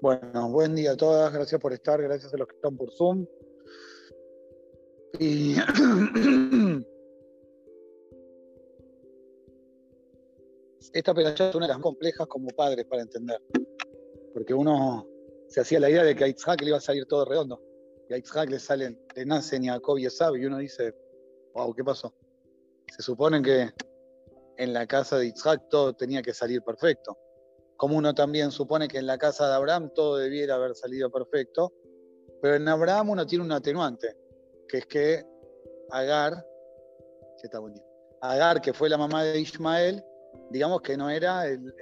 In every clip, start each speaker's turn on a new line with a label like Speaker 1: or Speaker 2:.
Speaker 1: Bueno, buen día a todas, gracias por estar, gracias a los que están por Zoom. Y esta pelea es una de las complejas como padres para entender, porque uno se hacía la idea de que a Itzhak le iba a salir todo redondo, y a Itzhak le salen, le nacen Jacob y Esab, y uno dice, wow, ¿qué pasó? Se supone que en la casa de Itzhak todo tenía que salir perfecto. Como uno también supone que en la casa de Abraham todo debiera haber salido perfecto, pero en Abraham uno tiene un atenuante, que es que Agar, que está Agar, que fue la mamá de Ismael, digamos que no era el,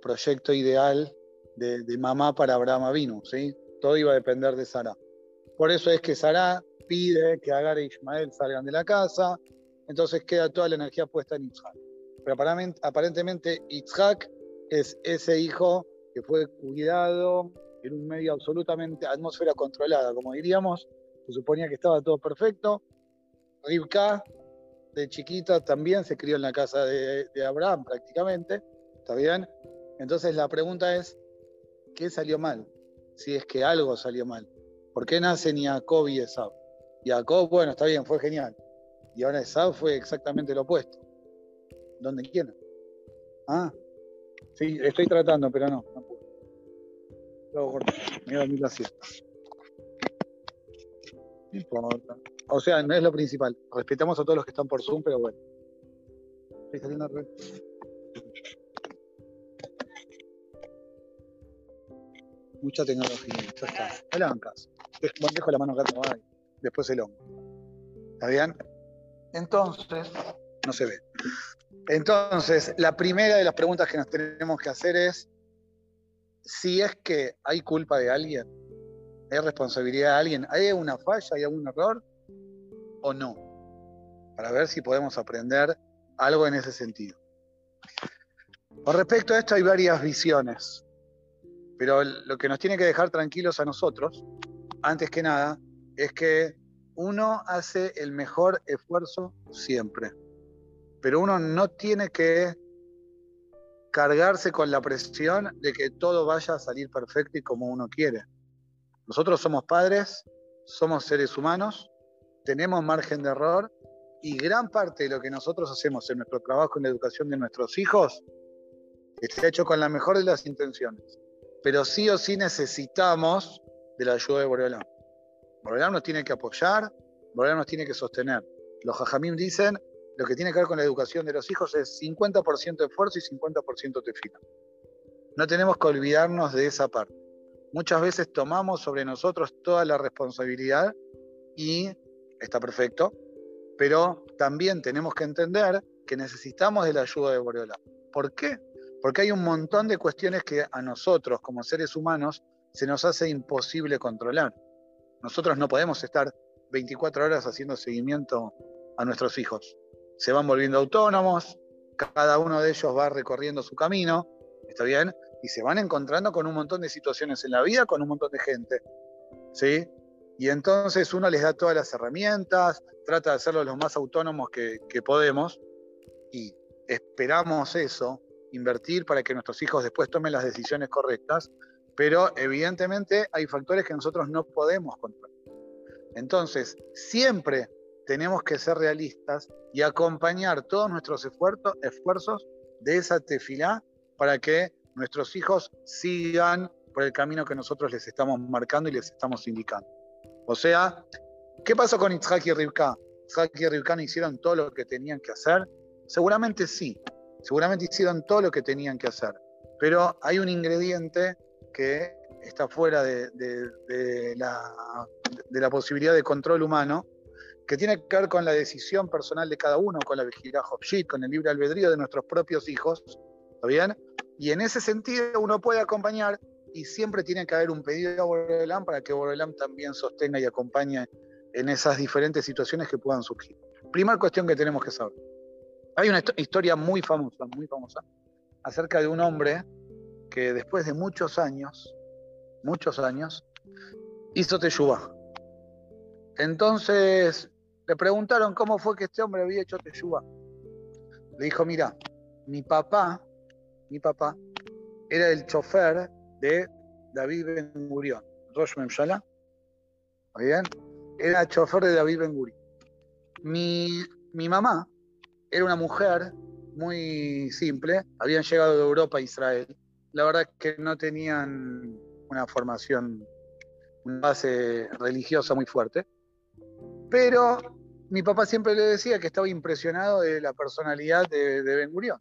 Speaker 1: proyecto ideal de, mamá para Abraham Avinu, ¿sí? Todo iba a depender de Sara. Por eso es que Sara pide que Agar e Ismael salgan de la casa, entonces queda toda la energía puesta en Isaac. Pero aparentemente Isaac es ese hijo que fue cuidado en un medio absolutamente atmósfera controlada, como diríamos, se suponía que estaba todo perfecto. Rivka, de chiquita, también se crió en la casa de, Abraham prácticamente, ¿está bien? Entonces la pregunta es, ¿qué salió mal? Si es que algo salió mal. ¿Por qué nacen Jacob y Esau? Jacob, bueno, está bien, fue genial. Y ahora Esau fue exactamente lo opuesto. ¿Dónde quieren? Ah, Sí, estoy tratando, pero no, no puedo. Luego corto. Mira, mira la siesta. Importa. O sea, no es lo principal. Respetamos a todos los que están por Zoom, pero bueno. Estoy saliendo red. Mucha tecnología. Ya está. Caso. Dejo la mano acá después el hongo. ¿Está bien? Entonces, no se ve. Entonces, la primera de las preguntas que nos tenemos que hacer es si es que hay culpa de alguien, hay responsabilidad de alguien, hay una falla, hay algún error o no, para ver si podemos aprender algo en ese sentido. Con respecto a esto hay varias visiones, pero lo que nos tiene que dejar tranquilos a nosotros, antes que nada, es que uno hace el mejor esfuerzo siempre. Pero uno no tiene que cargarse con la presión de que todo vaya a salir perfecto y como uno quiere. Nosotros somos padres, somos seres humanos, tenemos margen de error y gran parte de lo que nosotros hacemos en nuestro trabajo en la educación de nuestros hijos está hecho con la mejor de las intenciones. Pero sí o sí necesitamos de la ayuda de Boreolán. Boreolán nos tiene que apoyar, Boreolán nos tiene que sostener. Los jajamim dicen, lo que tiene que ver con la educación de los hijos es 50% esfuerzo y 50% tefila. No tenemos que olvidarnos de esa parte. Muchas veces tomamos sobre nosotros toda la responsabilidad y está perfecto, pero también tenemos que entender que necesitamos de la ayuda de Boreola. ¿Por qué? Porque hay un montón de cuestiones que a nosotros como seres humanos se nos hace imposible controlar. Nosotros no podemos estar 24 horas haciendo seguimiento a nuestros hijos se van volviendo autónomos, cada uno de ellos va recorriendo su camino, ¿está bien? Y se van encontrando con un montón de situaciones en la vida, con un montón de gente, ¿sí? Y entonces uno les da todas las herramientas, trata de hacerlo lo más autónomos que, que podemos y esperamos eso, invertir para que nuestros hijos después tomen las decisiones correctas, pero evidentemente hay factores que nosotros no podemos controlar. Entonces, siempre tenemos que ser realistas y acompañar todos nuestros esfuerzos, de esa tefilá para que nuestros hijos sigan por el camino que nosotros les estamos marcando y les estamos indicando. O sea, ¿qué pasó con Itzhak y Rivka? ¿Itzhak y Rivka no hicieron todo lo que tenían que hacer? Seguramente sí, seguramente hicieron todo lo que tenían que hacer, pero hay un ingrediente que está fuera de, la, posibilidad de control humano, que tiene que ver con la decisión personal de cada uno, con la vigilidad Hopshit, con el libre albedrío de nuestros propios hijos, ¿está bien? Y en ese sentido uno puede acompañar y siempre tiene que haber un pedido a Borelam para que Borelam también sostenga y acompañe en esas diferentes situaciones que puedan surgir. Primera cuestión que tenemos que saber. Hay una historia muy famosa, muy famosa, acerca de un hombre que después de muchos años, muchos años, hizo Teshuvah. Entonces le preguntaron cómo fue que este hombre había hecho Teshuvah. Le dijo, mira, mi papá, mi papá, era el chofer de David Ben Gurion, Rosh Memshala. bien? Era chofer de David Ben Gurion. Mi, mi mamá era una mujer muy simple, habían llegado de Europa a Israel. La verdad es que no tenían una formación, una base religiosa muy fuerte. Pero mi papá siempre le decía que estaba impresionado de la personalidad de, de Ben Gurion.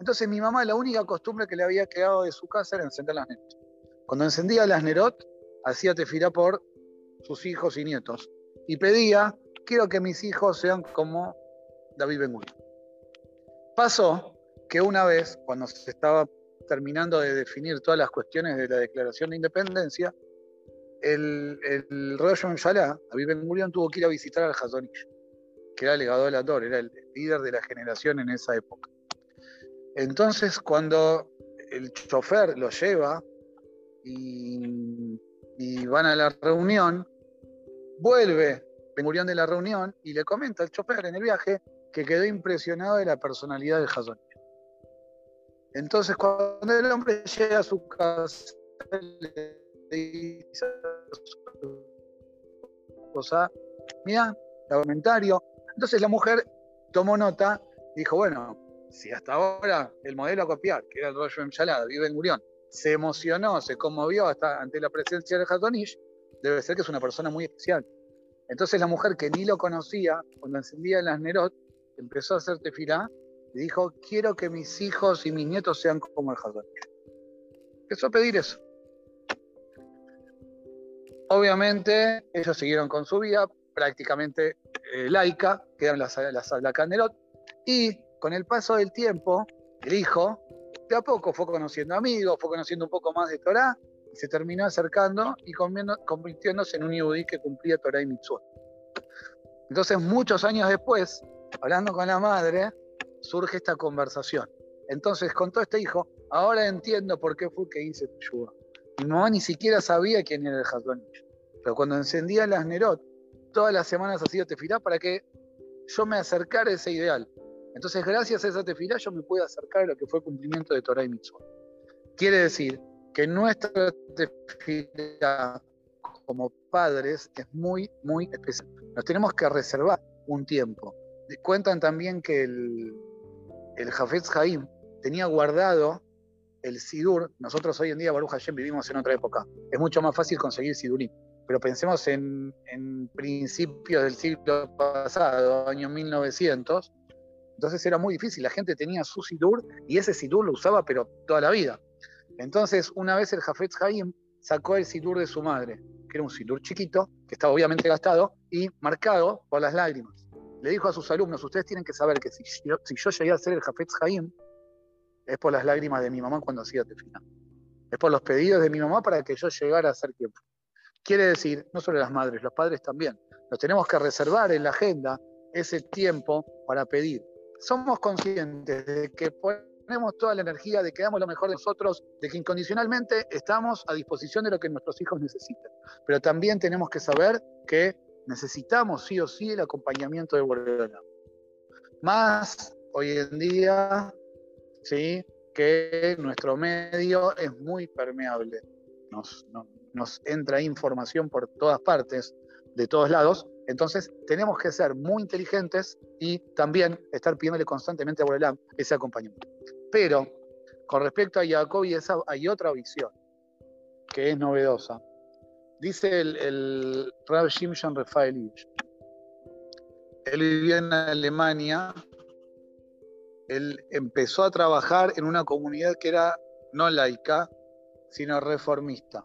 Speaker 1: Entonces mi mamá la única costumbre que le había quedado de su casa era encender las Nerot. Cuando encendía las Nerot, hacía tefirá por sus hijos y nietos. Y pedía, quiero que mis hijos sean como David Ben Gurion. Pasó que una vez, cuando se estaba terminando de definir todas las cuestiones de la Declaración de Independencia, el, el Rosh David Ben Gurion, tuvo que ir a visitar al Hazonish, que era legado de la Torre, era el líder de la generación en esa época. Entonces, cuando el chofer lo lleva y, van a la reunión, vuelve Gurion de la reunión y le comenta al chofer en el viaje que quedó impresionado de la personalidad de Hazonish. Entonces, cuando el hombre llega a su casa, le dice cosa, mira, el comentario. Entonces la mujer tomó nota y dijo, bueno, si hasta ahora el modelo a copiar, que era el rollo Emshalada, vive en Murión, se emocionó, se conmovió hasta ante la presencia de Hatonish, debe ser que es una persona muy especial. Entonces la mujer que ni lo conocía, cuando encendía las Nerot, empezó a hacer tefilá y dijo, quiero que mis hijos y mis nietos sean como el Hatonish. Empezó a pedir eso. Obviamente, ellos siguieron con su vida prácticamente eh, laica, quedaron las, las, la Candelot, y con el paso del tiempo, el hijo, de a poco fue conociendo amigos, fue conociendo un poco más de Torah, y se terminó acercando y convirtiéndose en un yudí que cumplía Torah y Mitzvot. Entonces, muchos años después, hablando con la madre, surge esta conversación. Entonces, con todo este hijo, ahora entiendo por qué fue que hice Teshuvah. Mi mamá ni siquiera sabía quién era el Hazonish. Pero cuando encendía las Nerot, todas las semanas hacía tefilá para que yo me acercara a ese ideal. Entonces, gracias a esa tefilá, yo me puedo acercar a lo que fue cumplimiento de Torah y Mitzvah. Quiere decir que nuestra tefilá como padres es muy, muy especial. Nos tenemos que reservar un tiempo. Cuentan también que el, el Jafetz Haim tenía guardado el Sidur, nosotros hoy en día, Baruch Hashem, vivimos en otra época. Es mucho más fácil conseguir Sidurim. Pero pensemos en, principios del siglo pasado, año 1900. Entonces era muy difícil. La gente tenía su Sidur y ese Sidur lo usaba, pero toda la vida. Entonces, una vez el Jafetz Haim sacó el Sidur de su madre, que era un Sidur chiquito, que estaba obviamente gastado y marcado por las lágrimas. Le dijo a sus alumnos: Ustedes tienen que saber que si yo, llegué a ser el Jafetz Haim, es por las lágrimas de mi mamá cuando hacía tefilá. Es por los pedidos de mi mamá para que yo llegara a ser tiempo. Quiere decir, no solo las madres, los padres también. Nos tenemos que reservar en la agenda ese tiempo para pedir. Somos conscientes de que ponemos toda la energía, de que damos lo mejor de nosotros, de que incondicionalmente estamos a disposición de lo que nuestros hijos necesitan. Pero también tenemos que saber que necesitamos sí o sí el acompañamiento de Bordeaux. Más hoy en día ¿sí? que nuestro medio es muy permeable. Nos, nos entra información por todas partes, de todos lados. Entonces tenemos que ser muy inteligentes y también estar pidiéndole constantemente a Borelam ese acompañamiento. Pero con respecto a Jacob y esa, hay otra visión que es novedosa. Dice el, el Rav Shimshon Rafaelich. Él vivía en Alemania él empezó a trabajar en una comunidad que era no laica, sino reformista.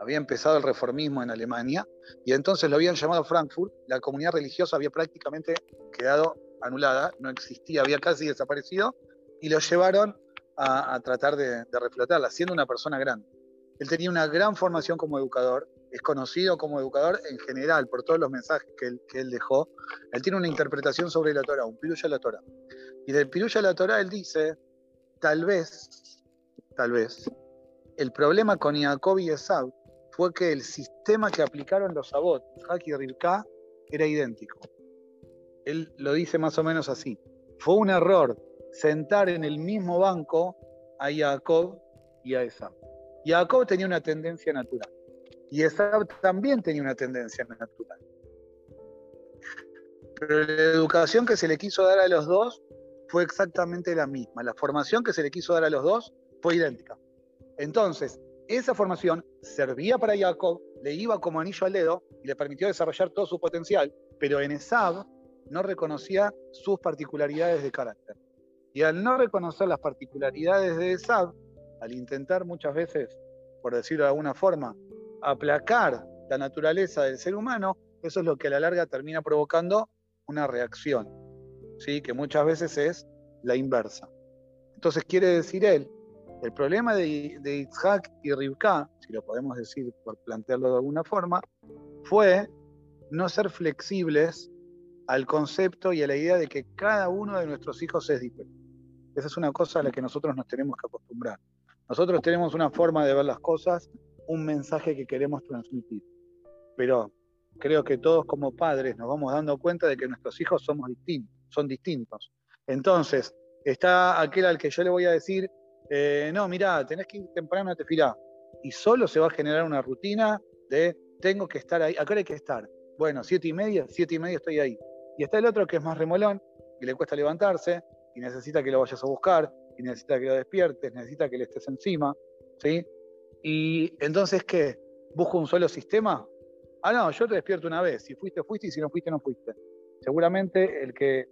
Speaker 1: Había empezado el reformismo en Alemania y entonces lo habían llamado Frankfurt. La comunidad religiosa había prácticamente quedado anulada, no existía, había casi desaparecido y lo llevaron a, tratar de, de reflotarla, siendo una persona grande. Él tenía una gran formación como educador, es conocido como educador en general por todos los mensajes que él, dejó. Él tiene una interpretación sobre la Torah, un piruya la Torah. Y del piruya la Torah él dice tal vez, tal vez, el problema con Jacob y Esab fue que el sistema que aplicaron los Sabot, Haki y Rivka, era idéntico. Él lo dice más o menos así. Fue un error sentar en el mismo banco a Jacob y a Esab. Jacob tenía una tendencia natural y Esab también tenía una tendencia natural. Pero la educación que se le quiso dar a los dos fue exactamente la misma. La formación que se le quiso dar a los dos fue idéntica. Entonces, esa formación servía para Jacob, le iba como anillo al dedo y le permitió desarrollar todo su potencial, pero en Esab no reconocía sus particularidades de carácter. Y al no reconocer las particularidades de Esab, al intentar muchas veces, por decirlo de alguna forma, aplacar la naturaleza del ser humano, eso es lo que a la larga termina provocando una reacción, ¿sí? que muchas veces es la inversa. Entonces quiere decir él, el problema de, Itzhak y Rivka, si lo podemos decir por plantearlo de alguna forma, fue no ser flexibles al concepto y a la idea de que cada uno de nuestros hijos es diferente. Esa es una cosa a la que nosotros nos tenemos que acostumbrar. Nosotros tenemos una forma de ver las cosas, un mensaje que queremos transmitir. Pero creo que todos como padres nos vamos dando cuenta de que nuestros hijos somos distintos, son distintos. Entonces, está aquel al que yo le voy a decir, eh, no, mira, tenés que ir temprano a tefilá. Y solo se va a generar una rutina de tengo que estar ahí. ¿A qué hora hay que estar? Bueno, siete y media, siete y media estoy ahí. Y está el otro que es más remolón, y le cuesta levantarse, y necesita que lo vayas a buscar, y necesita que lo despiertes, necesita que le estés encima, ¿sí? Y entonces, ¿qué? ¿Busco un solo sistema? Ah, no, yo te despierto una vez. Si fuiste, fuiste, y si no fuiste, no fuiste. Seguramente el que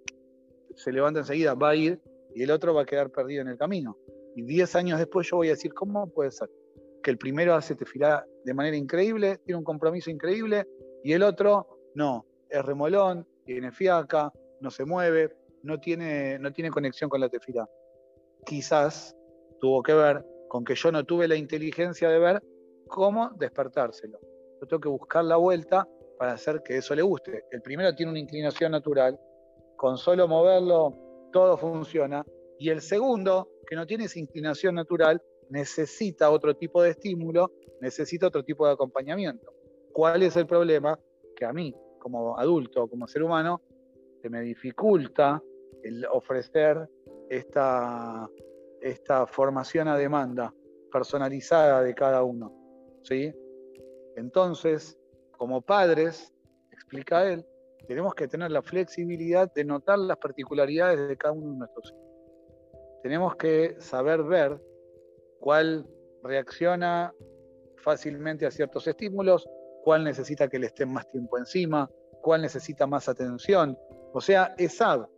Speaker 1: se levanta enseguida va a ir y el otro va a quedar perdido en el camino. Y diez años después yo voy a decir, ¿cómo puede ser? Que el primero hace tefilá de manera increíble, tiene un compromiso increíble, y el otro no, es remolón, tiene fiaca, no se mueve, no tiene, no tiene conexión con la tefilá. Quizás tuvo que ver con que yo no tuve la inteligencia de ver cómo despertárselo. Yo tengo que buscar la vuelta para hacer que eso le guste. El primero tiene una inclinación natural, con solo moverlo todo funciona, y el segundo, que no tiene esa inclinación natural, necesita otro tipo de estímulo, necesita otro tipo de acompañamiento. ¿Cuál es el problema? Que a mí como adulto, como ser humano, se me dificulta el ofrecer esta, esta formación a demanda personalizada de cada uno. ¿sí? Entonces, como padres, explica él, tenemos que tener la flexibilidad de notar las particularidades de cada uno de nuestros hijos. Tenemos que saber ver cuál reacciona fácilmente a ciertos estímulos, cuál necesita que le estén más tiempo encima, cuál necesita más atención. O sea, Esab,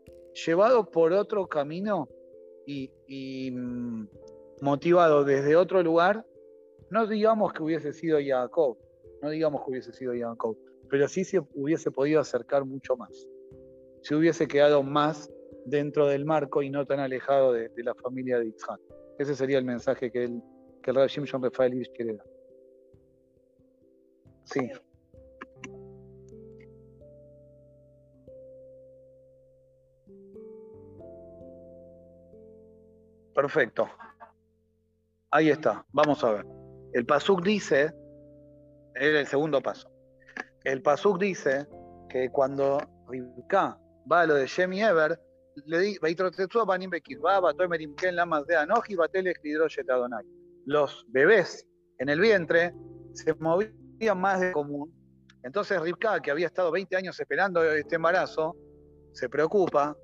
Speaker 1: llevado por otro camino y, mm, motivado desde otro lugar, no digamos que hubiese sido Jacob, no digamos que hubiese sido Jacob, pero sí se hubiese podido acercar mucho más. Si hubiese quedado más dentro del marco y no tan alejado de, la familia de Itzhak. Ese sería el mensaje que el, que el Rav Shimshon Rafaelich quiere dar. Sí. Perfecto. Ahí está. Vamos a ver. El Pasuk dice, es el segundo paso. El Pasuk dice que cuando Rivka va a lo de Shemi Ever, los bebés en el vientre se movían más de común. Entonces Rivka, que había estado 20 años esperando este embarazo, se preocupa,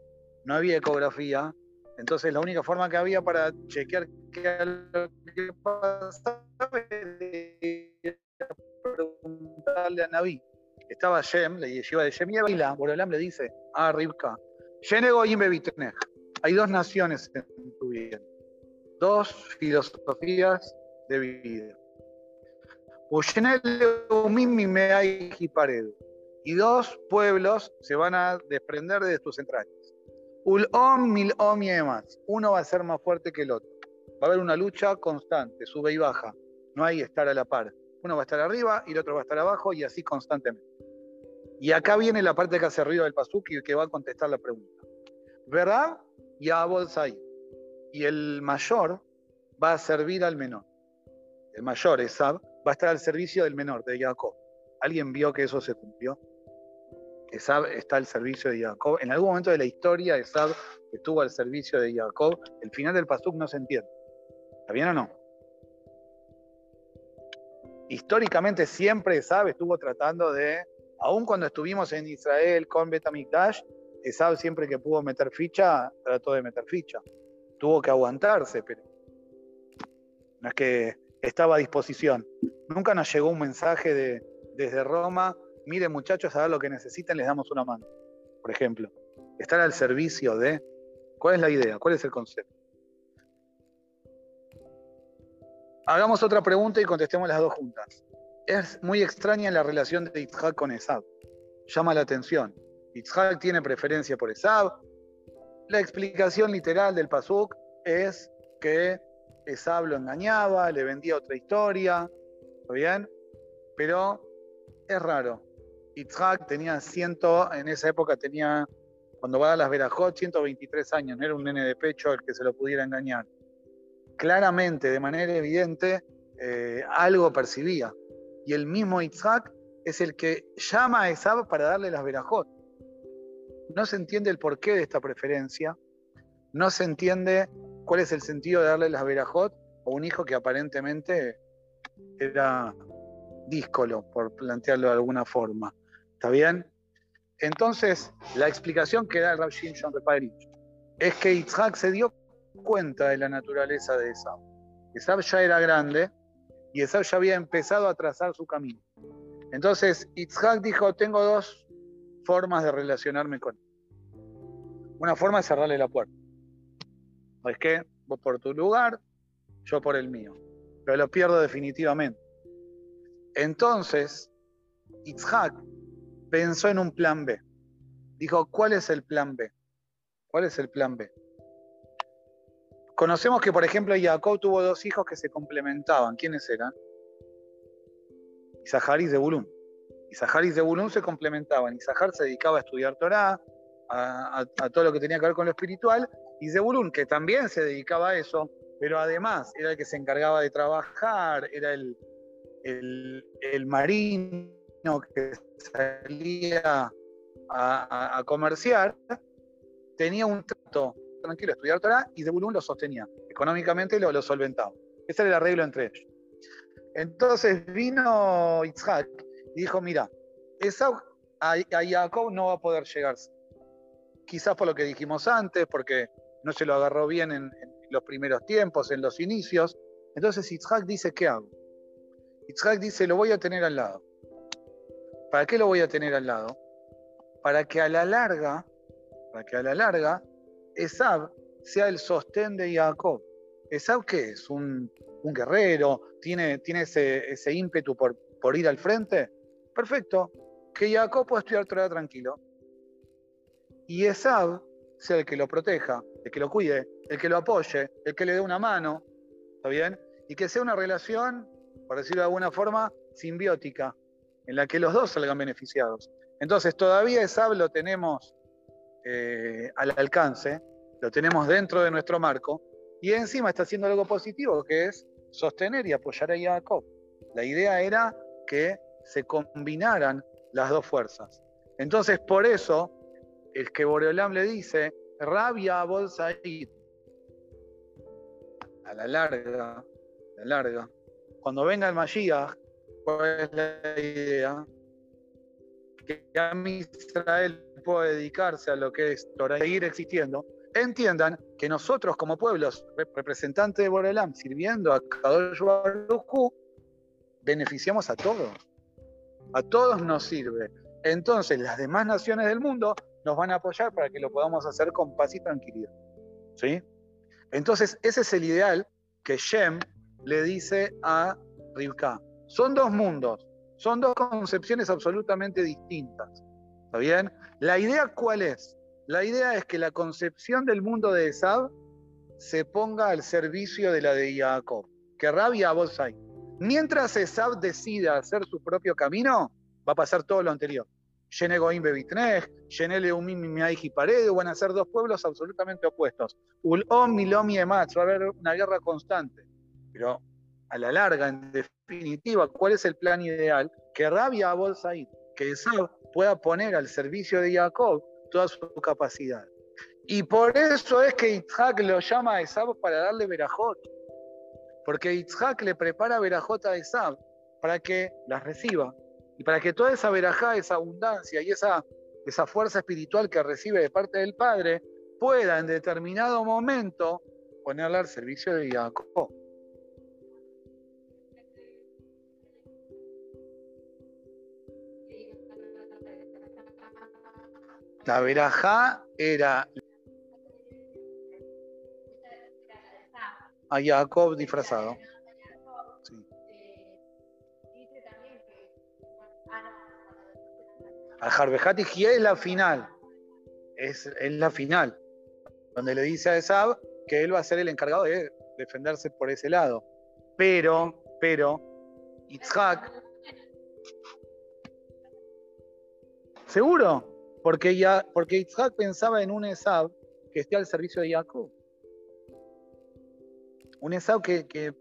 Speaker 1: no había ecografía, entonces la única forma que había para chequear qué pasaba era preguntarle a Naví. Estaba Shem, le lleva de Shem y la Borolam le dice a Rivka, hay dos naciones en tu vida, dos filosofías de vida. Y dos pueblos se van a desprender de tus entrañas. Ulom, y. Uno va a ser más fuerte que el otro. Va a haber una lucha constante, sube y baja. No hay estar a la par. Uno va a estar arriba y el otro va a estar abajo y así constantemente. Y acá viene la parte que hace arriba del pasuk y que va a contestar la pregunta. ¿Verdad? Y a y el mayor va a servir al menor. El mayor, Esab, va a estar al servicio del menor, de Jacob. ¿Alguien vio que eso se cumplió? Esab está al servicio de Jacob. En algún momento de la historia, Esab estuvo al servicio de Jacob. El final del Pasuk no se entiende. ¿Está bien o no? Históricamente siempre Esab estuvo tratando de, aun cuando estuvimos en Israel con Betamikdash, Esab siempre que pudo meter ficha, trató de meter ficha. Tuvo que aguantarse, pero no es que estaba a disposición. Nunca nos llegó un mensaje de, desde Roma, miren muchachos, a ver lo que necesiten, les damos una mano. Por ejemplo, estar al servicio de... ¿Cuál es la idea? ¿Cuál es el concepto? Hagamos otra pregunta y contestemos las dos juntas. Es muy extraña la relación de Itzhak con Esab. Llama la atención. Itzhak tiene preferencia por Esab. La explicación literal del Pasuk es que Esab lo engañaba, le vendía otra historia. ¿Está bien? Pero es raro. Itzhak tenía ciento, en esa época tenía, cuando va a las Verajot, 123 años, no era un nene de pecho el que se lo pudiera engañar. Claramente, de manera evidente, eh, algo percibía. Y el mismo Itzhak es el que llama a Esab para darle las Verajot. No se entiende el porqué de esta preferencia, no se entiende cuál es el sentido de darle las Verajot a un hijo que aparentemente era díscolo, por plantearlo de alguna forma. ¿Está bien? Entonces, la explicación que da el Rav Shimshon Repairich es que Yitzhak se dio cuenta de la naturaleza de Esau. Esau ya era grande y Esau ya había empezado a trazar su camino. Entonces, Yitzhak dijo, tengo dos formas de relacionarme con él. Una forma es cerrarle la puerta. Es que vos por tu lugar, yo por el mío. Pero lo pierdo definitivamente. Entonces, Itzhak pensó en un plan B. Dijo, ¿cuál es el plan B? ¿Cuál es el plan B? Conocemos que, por ejemplo, Jacob tuvo dos hijos que se complementaban. ¿Quiénes eran? Isahar y Zebulun. Isahar y Zebulun se complementaban. Isahar se dedicaba a estudiar Torah, a, todo lo que tenía que ver con lo espiritual, y Zebulun, que también se dedicaba a eso, pero además era el que se encargaba de trabajar, era el, el, marino que salía a, comerciar tenía un trato tranquilo, estudiar Torah y Zebulun lo sostenía, económicamente lo, lo solventaba. Ese era el arreglo entre ellos. Entonces vino Isaac dijo, mira, esa a, Jacob no va a poder llegarse. Quizás por lo que dijimos antes, porque no se lo agarró bien en, los primeros tiempos, en los inicios. Entonces Isaac dice, ¿qué hago? Yitzhak dice, lo voy a tener al lado. ¿Para qué lo voy a tener al lado? Para que a la larga, para que a la larga, Esab sea el sostén de Jacob. ¿Esab qué es? ¿Un, guerrero? ¿Tiene, tiene ese, ese ímpetu por, por, ir al frente? Perfecto. Que Jacob pueda estudiar Torah tranquilo. Y Esab sea el que lo proteja, el que lo cuide, el que lo apoye, el que le dé una mano. ¿Está bien? Y que sea una relación por decirlo de alguna forma, simbiótica, en la que los dos salgan beneficiados. Entonces, todavía esa lo tenemos eh, al alcance, lo tenemos dentro de nuestro marco, y encima está haciendo algo positivo, que es sostener y apoyar a Jacob. La idea era que se combinaran las dos fuerzas. Entonces, por eso, el que Boreolam le dice, rabia a Bolsaid, a la larga, a la larga, cuando venga el Mashiach, ¿cuál es la idea? Que a Israel pueda dedicarse a lo que es Torah, seguir existiendo, entiendan que nosotros como pueblos representantes de Borelam, sirviendo a Kadosh Baruj beneficiamos a todos. A todos nos sirve. Entonces las demás naciones del mundo nos van a apoyar para que lo podamos hacer con paz y tranquilidad. ¿Sí? Entonces ese es el ideal que Shem le dice a Rivka. Son dos mundos, son dos concepciones absolutamente distintas. ¿Está bien? La idea cuál es? La idea es que la concepción del mundo de Esab se ponga al servicio de la de Jacob, que rabia a Mientras Esab decida hacer su propio camino, va a pasar todo lo anterior. Yenegoim Bebitnej, Yenele Umim y Paredo, van a ser dos pueblos absolutamente opuestos. Ulom Milom y Ematz, va a haber una guerra constante. Pero a la larga, en definitiva, ¿cuál es el plan ideal? Que Rabia Abol Said, que Esab pueda poner al servicio de Jacob toda su capacidad. Y por eso es que Itzhak lo llama a Esab para darle verajot. Porque Itzhak le prepara verajot a Esab para que las reciba. Y para que toda esa verajá, esa abundancia y esa, esa fuerza espiritual que recibe de parte del Padre pueda en determinado momento ponerla al servicio de Jacob. La verajá era a Jacob disfrazado. Al Jarbejati es la final. Es, es, la final. Donde le dice a Esab que él va a ser el encargado de defenderse por ese lado. Pero, pero, Itzhak. ¿Seguro? Porque, ya, porque Itzhak pensaba en un Esab que esté al servicio de Jacob. Un Esab que, que,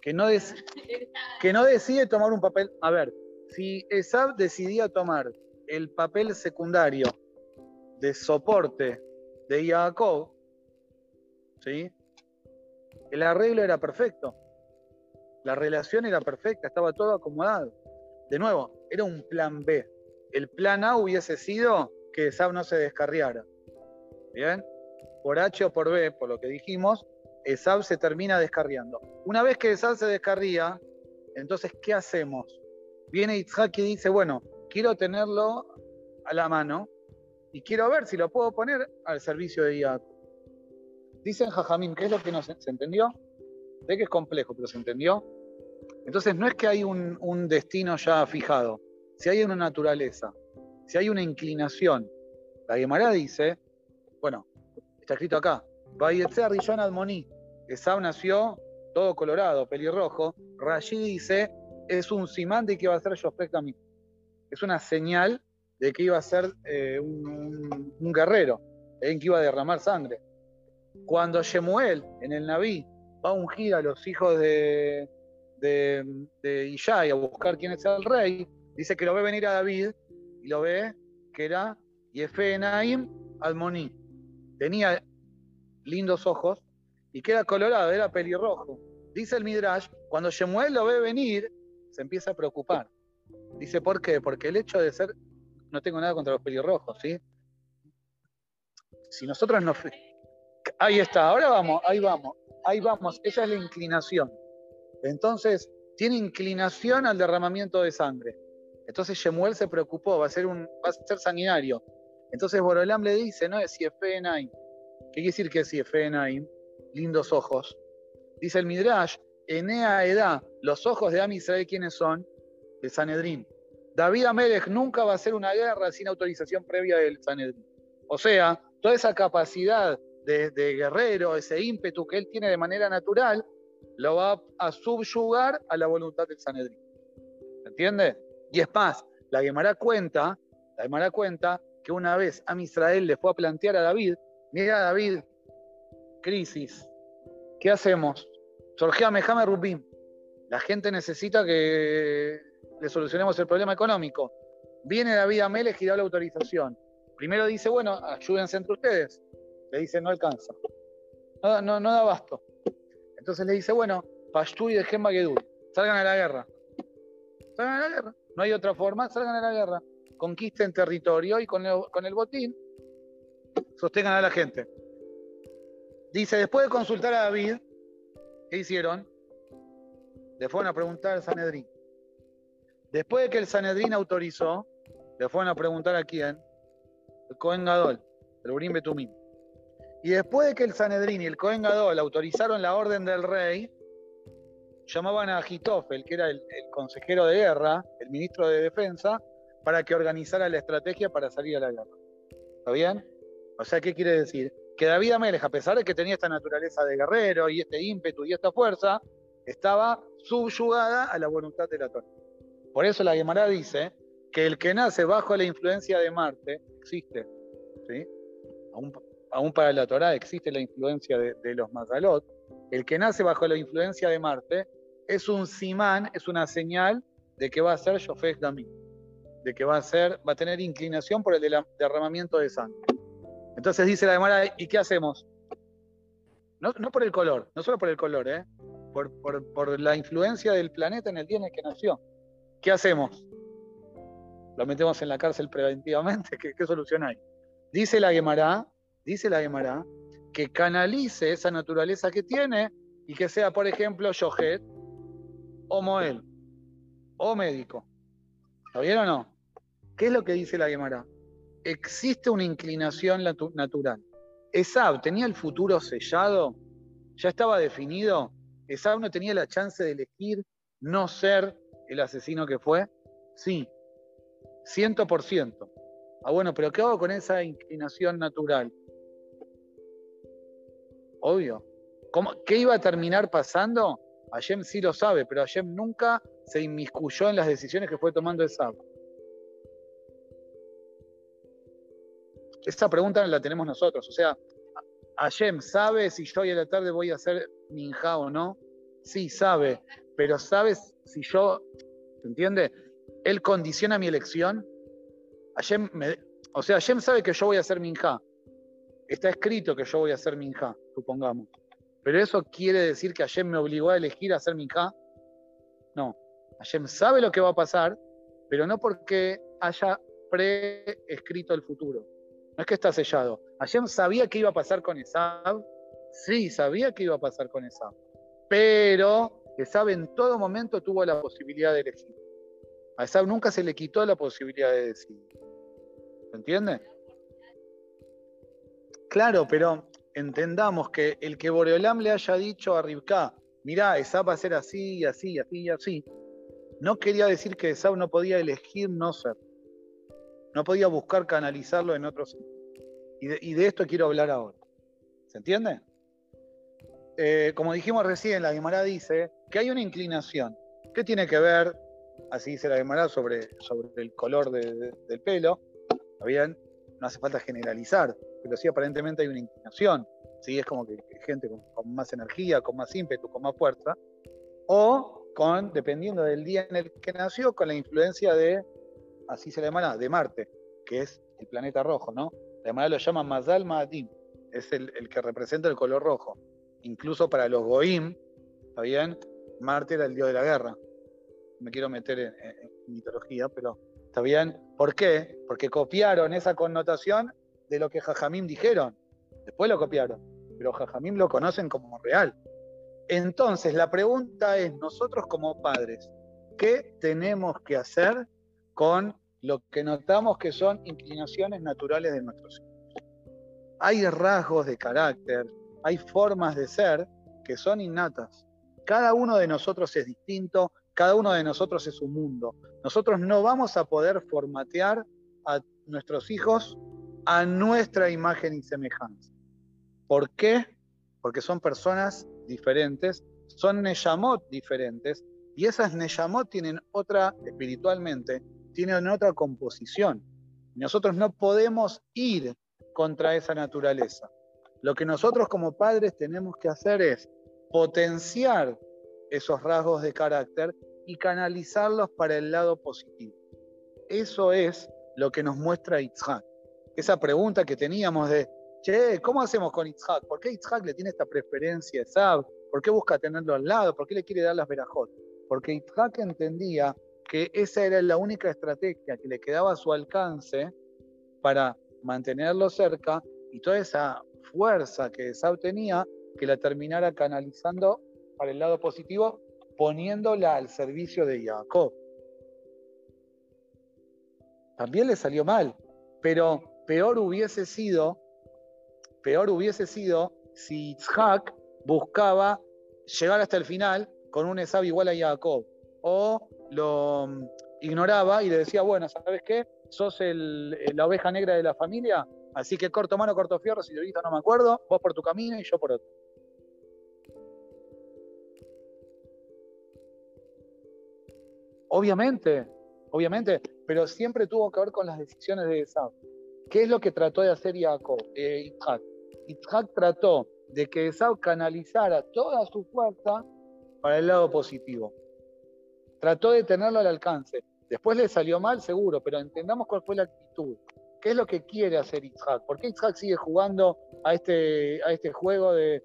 Speaker 1: que, no que no decide tomar un papel. A ver, si Esab decidía tomar el papel secundario de soporte de Jacob, ¿sí? el arreglo era perfecto. La relación era perfecta, estaba todo acomodado. De nuevo, era un plan B. El plan A hubiese sido que Esab no se descarriara. ¿Bien? Por H o por B, por lo que dijimos, Esab se termina descarriando. Una vez que Esab se descarría, entonces, ¿qué hacemos? Viene Itzhak y dice, bueno, quiero tenerlo a la mano y quiero ver si lo puedo poner al servicio de Jacob. Dicen Jajamín, ¿qué es lo que no se, entendió? Sé que es complejo, pero se entendió. Entonces no es que hay un, destino ya fijado, si hay una naturaleza, si hay una inclinación. La Gemara dice, bueno, está escrito acá, Bayetzer Rillon Almoní, Esau nació todo colorado, pelirrojo. Rashi dice, es un simán de que va a ser Yospek también es una señal de que iba a ser eh, un, guerrero, en que iba a derramar sangre. Cuando Shemuel en el Naví va a ungir a los hijos de, de, de a buscar quién es el rey, dice que lo ve venir a David y lo ve que era Yefe Naim Almoní. Tenía lindos ojos y que era colorado, era pelirrojo. Dice el Midrash, cuando Shemuel lo ve venir, se empieza a preocupar. Dice, ¿por qué? Porque el hecho de ser, no tengo nada contra los pelirrojos, ¿sí? Si nosotros nos... Ahí está, ahora vamos, ahí vamos, ahí vamos, esa es la inclinación. Entonces, tiene inclinación al derramamiento de sangre. Entonces Shemuel se preocupó, va a ser, un, va a ser sanguinario. Entonces Borolam le dice, no es Siefenaim. ¿Qué quiere decir que es Siefenaim? Lindos ojos. Dice el Midrash, Enea Edad, los ojos de Am Israel, ¿quiénes son? el Sanedrín. David Amelech nunca va a hacer una guerra sin autorización previa del Sanedrín. O sea, toda esa capacidad de, guerrero, ese ímpetu que él tiene de manera natural, lo va a subyugar a la voluntad del Sanedrín. ¿Se entiende? Y es más, la Gemara cuenta, la Gemara cuenta que una vez a Israel le fue a plantear a David, mira David, crisis, ¿qué hacemos? Sorgea Mejame Rubim. La gente necesita que le solucionemos el problema económico. Viene David Amelech y da la autorización. Primero dice, bueno, ayúdense entre ustedes. Le dice, no alcanza. No, no, da abasto. Entonces le dice, bueno, Pashtu y de salgan a la guerra. Salgan a la guerra. No hay otra forma, salgan a la guerra. Conquisten territorio y con con el botín sostengan a la gente. Dice, después de consultar a David, ¿qué hicieron? Le fueron a preguntar al Sanedrín. Después de que el Sanedrín autorizó, le fueron a preguntar a quién, el Cohen Gadol, el Urim Betumim. Y después de que el Sanedrín y el Cohen Gadol autorizaron la orden del rey, llamaban a Agitofel, que era el, consejero de guerra, el ministro de defensa, para que organizara la estrategia para salir a la guerra. ¿Está bien? O sea, ¿qué quiere decir? Que David Amelech, a pesar de que tenía esta naturaleza de guerrero y este ímpetu y esta fuerza, estaba subyugada a la voluntad de la Torah. Por eso la Gemara dice que el que nace bajo la influencia de Marte existe, ¿sí? Aún, para la Torah existe la influencia de, los Mazalot. El que nace bajo la influencia de Marte es un simán, es una señal de que va a ser Shofech Dami, de que va a ser, va a tener inclinación por el derramamiento de sangre. Entonces dice la demora, ¿y qué hacemos? No, por el color, no solo por el color, ¿eh? por, la influencia del planeta en el día en el que nació. ¿Qué hacemos? ¿Lo metemos en la cárcel preventivamente? ¿Qué, solución hay? Dice la Gemara, dice la Gemara, que canalice esa naturaleza que tiene y que sea, por ejemplo, Yohet o Moel o médico. ¿Está bien o no? ¿Qué es lo que dice la Gemara? Existe una inclinación natural. Esab tenía el futuro sellado, ya estaba definido. Esab no tenía la chance de elegir no ser el asesino que fue. Sí, ciento por ciento. Ah, bueno, pero ¿qué hago con esa inclinación natural? Obvio. ¿Qué iba a terminar pasando? Ayem sí lo sabe, pero Ayem nunca se inmiscuyó en las decisiones que fue tomando Esab. Esa pregunta la tenemos nosotros. O sea, Ayem sabe si yo hoy a la tarde voy a hacer ninja o no. Sí, sabe. Pero ¿sabes si yo, ¿se entiende? Él condiciona mi elección. Ayem o sea, Ayem sabe que yo voy a hacer minja. Está escrito que yo voy a hacer minja, supongamos. Pero eso quiere decir que Ayem me obligó a elegir hacer minja. No. Ayem sabe lo que va a pasar, pero no porque haya preescrito el futuro. No es que está sellado. Hashem sabía que iba a pasar con Esab. Sí, sabía que iba a pasar con Esab. Pero Esab en todo momento tuvo la posibilidad de elegir. A Esab nunca se le quitó la posibilidad de decidir. ¿Se entiende? Claro, pero entendamos que el que Boreolam le haya dicho a Rivka, mirá, Esab va a ser así, así, así así, no quería decir que Esab no podía elegir no ser. No podía buscar canalizarlo en otro sentido. Y de, esto quiero hablar ahora. ¿Se entiende? Eh, como dijimos recién, la Guimara dice que hay una inclinación. ¿Qué tiene que ver? Así dice la Guimara sobre, sobre el color del pelo. ¿Está bien? No hace falta generalizar, pero sí aparentemente hay una inclinación. ¿sí? Es como que gente con, con más energía, con más ímpetu, con más fuerza. O con, dependiendo del día en el que nació, con la influencia de así se le llama, de Marte, que es el planeta rojo, ¿no? Además lo llama Mazal Ma'adim, es el, que representa el color rojo. Incluso para los Goim, ¿está bien? Marte era el dios de la guerra. Me quiero meter en, mitología, pero ¿está bien? ¿Por qué? Porque copiaron esa connotación de lo que Jajamim dijeron. Después lo copiaron, pero Jajamim lo conocen como real. Entonces, la pregunta es, nosotros como padres, ¿qué tenemos que hacer con lo que notamos que son inclinaciones naturales de nuestros hijos. Hay rasgos de carácter, hay formas de ser que son innatas. Cada uno de nosotros es distinto, cada uno de nosotros es un mundo. Nosotros no vamos a poder formatear a nuestros hijos a nuestra imagen y semejanza. ¿Por qué? Porque son personas diferentes, son neyamot diferentes, y esas neyamot tienen otra espiritualmente tienen otra composición. Nosotros no podemos ir contra esa naturaleza. Lo que nosotros como padres tenemos que hacer es potenciar esos rasgos de carácter y canalizarlos para el lado positivo. Eso es lo que nos muestra Itzhak. Esa pregunta que teníamos de, che, ¿cómo hacemos con Itzhak? ¿Por qué Itzhak le tiene esta preferencia a Esab? ¿Por qué busca tenerlo al lado? ¿Por qué le quiere dar las verajot? Porque Itzhak entendía que esa era la única estrategia que le quedaba a su alcance para mantenerlo cerca y toda esa fuerza que Saúl tenía, que la terminara canalizando para el lado positivo, poniéndola al servicio de Jacob. También le salió mal, pero peor hubiese sido, peor hubiese sido si Itzhak buscaba llegar hasta el final con un Esab igual a Jacob, o lo mm, ignoraba y le decía, bueno, ¿sabes qué? Sos la oveja negra de la familia, así que corto mano, corto fierro, si ahorita no me acuerdo, vos por tu camino y yo por otro. Obviamente, obviamente, pero siempre tuvo que ver con las decisiones de Esab. ¿Qué es lo que trató de hacer Jacob, eh, Isaac? trató de que Esab canalizara toda su fuerza para el lado positivo. Trató de tenerlo al alcance. Después le salió mal, seguro, pero entendamos cuál fue la actitud. ¿Qué es lo que quiere hacer Isaac? ¿Por qué Isaac sigue jugando a este, a este juego de,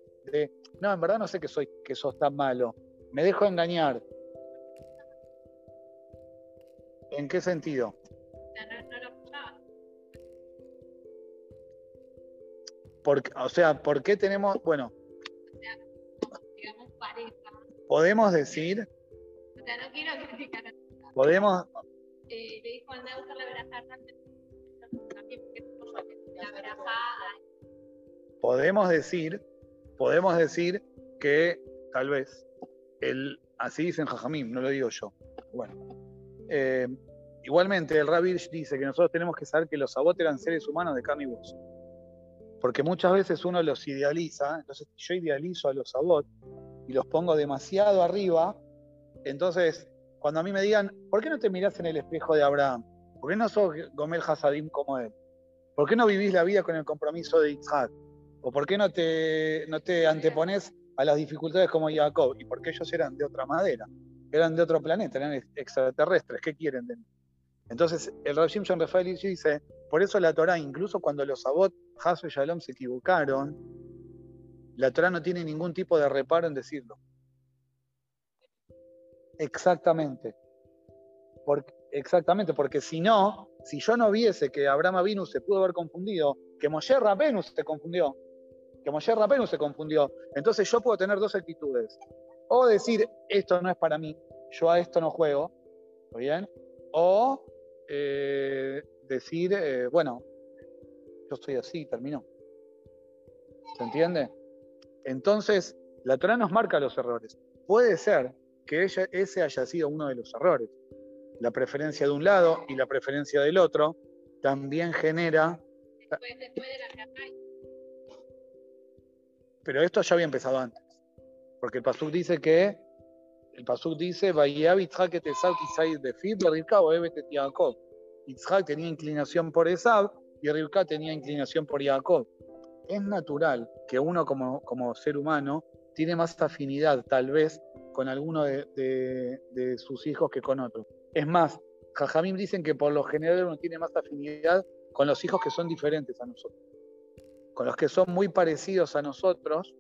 Speaker 1: no, en verdad no sé que soy que sos tan malo, me dejo engañar? ¿En qué sentido? o sea, ¿por qué tenemos, bueno, podemos decir, o sea, no quiero criticar podemos, eh, le dijo anda a buscar la verajá también la verajá podemos decir, podemos decir que tal vez, el, así dicen Jajamim, no lo digo yo. Bueno, eh, igualmente el Rabish dice que nosotros tenemos que saber que los sabot eran seres humanos de carne y hueso. Porque muchas veces uno los idealiza, entonces yo idealizo a los sabot y los pongo demasiado arriba, entonces cuando a mí me digan, ¿por qué no te mirás en el espejo de Abraham? ¿Por qué no sos Gomel Hasadim como él? ¿Por qué no vivís la vida con el compromiso de Isaac? ¿O por qué no te, no te antepones a las dificultades como Jacob? ¿Y por qué ellos eran de otra madera? Eran de otro planeta, eran extraterrestres. ¿Qué quieren de mí? Entonces, el Rav Shimshon Rafael dice, por eso la Torah, incluso cuando los Sabot, Hasu y Shalom se equivocaron, la Torah no tiene ningún tipo de reparo en decirlo. Exactamente. Porque, exactamente, porque si no, si yo no viese que Abraham Avinu se pudo haber confundido, que Moshe Rabenu se confundió, que Moshe Rabenu se confundió, entonces yo puedo tener dos actitudes. O decir, esto no es para mí, yo a esto no juego, ¿bien? O eh, decir, eh, bueno, yo estoy así, terminó. ¿Se entiende? Entonces, la Torah nos marca los errores. Puede ser que ese haya sido uno de los errores. La preferencia de un lado y la preferencia del otro también genera... Pero esto ya había empezado antes. Porque el Pasuk dice que el Pasuk dice, Yitzhak tenía inclinación por Esab y Rivka tenía inclinación por Jacob. Es natural que uno como, como ser humano tiene más afinidad tal vez con alguno de, sus hijos que con otro. Es más, Jajamim dicen que por lo general uno tiene más afinidad con los hijos que son diferentes a nosotros. Con los que son muy parecidos a nosotros,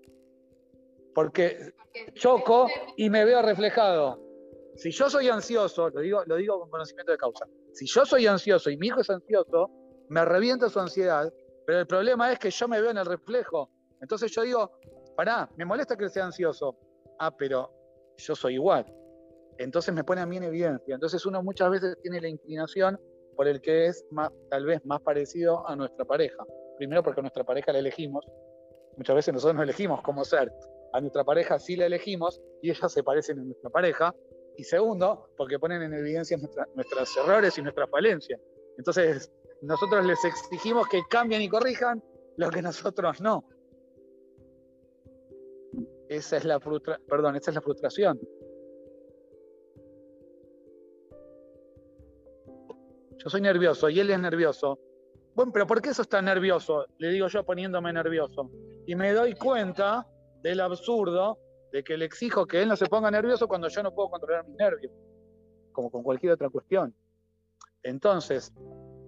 Speaker 1: porque choco y me veo reflejado. Si yo soy ansioso, lo digo, lo digo con conocimiento de causa, si yo soy ansioso y mi hijo es ansioso, me revienta su ansiedad, pero el problema es que yo me veo en el reflejo. Entonces yo digo, pará, me molesta que él sea ansioso. Ah, pero yo soy igual. Entonces me pone a mí en evidencia. Entonces uno muchas veces tiene la inclinación por el que es tal vez más parecido a nuestra pareja. Primero porque nuestra pareja la elegimos. Muchas veces nosotros no elegimos cómo ser a nuestra pareja sí la elegimos y ellas se parecen a nuestra pareja. Y segundo, porque ponen en evidencia nuestros errores y nuestras falencias. Entonces, nosotros les exigimos que cambien y corrijan lo que nosotros no. Esa es la perdón, esa es la frustración. Yo soy nervioso y él es nervioso. Bueno, pero ¿por qué eso está nervioso? Le digo yo poniéndome nervioso. Y me doy cuenta del absurdo de que le exijo que él no se ponga nervioso cuando yo no puedo controlar mis nervios, como con cualquier otra cuestión. Entonces,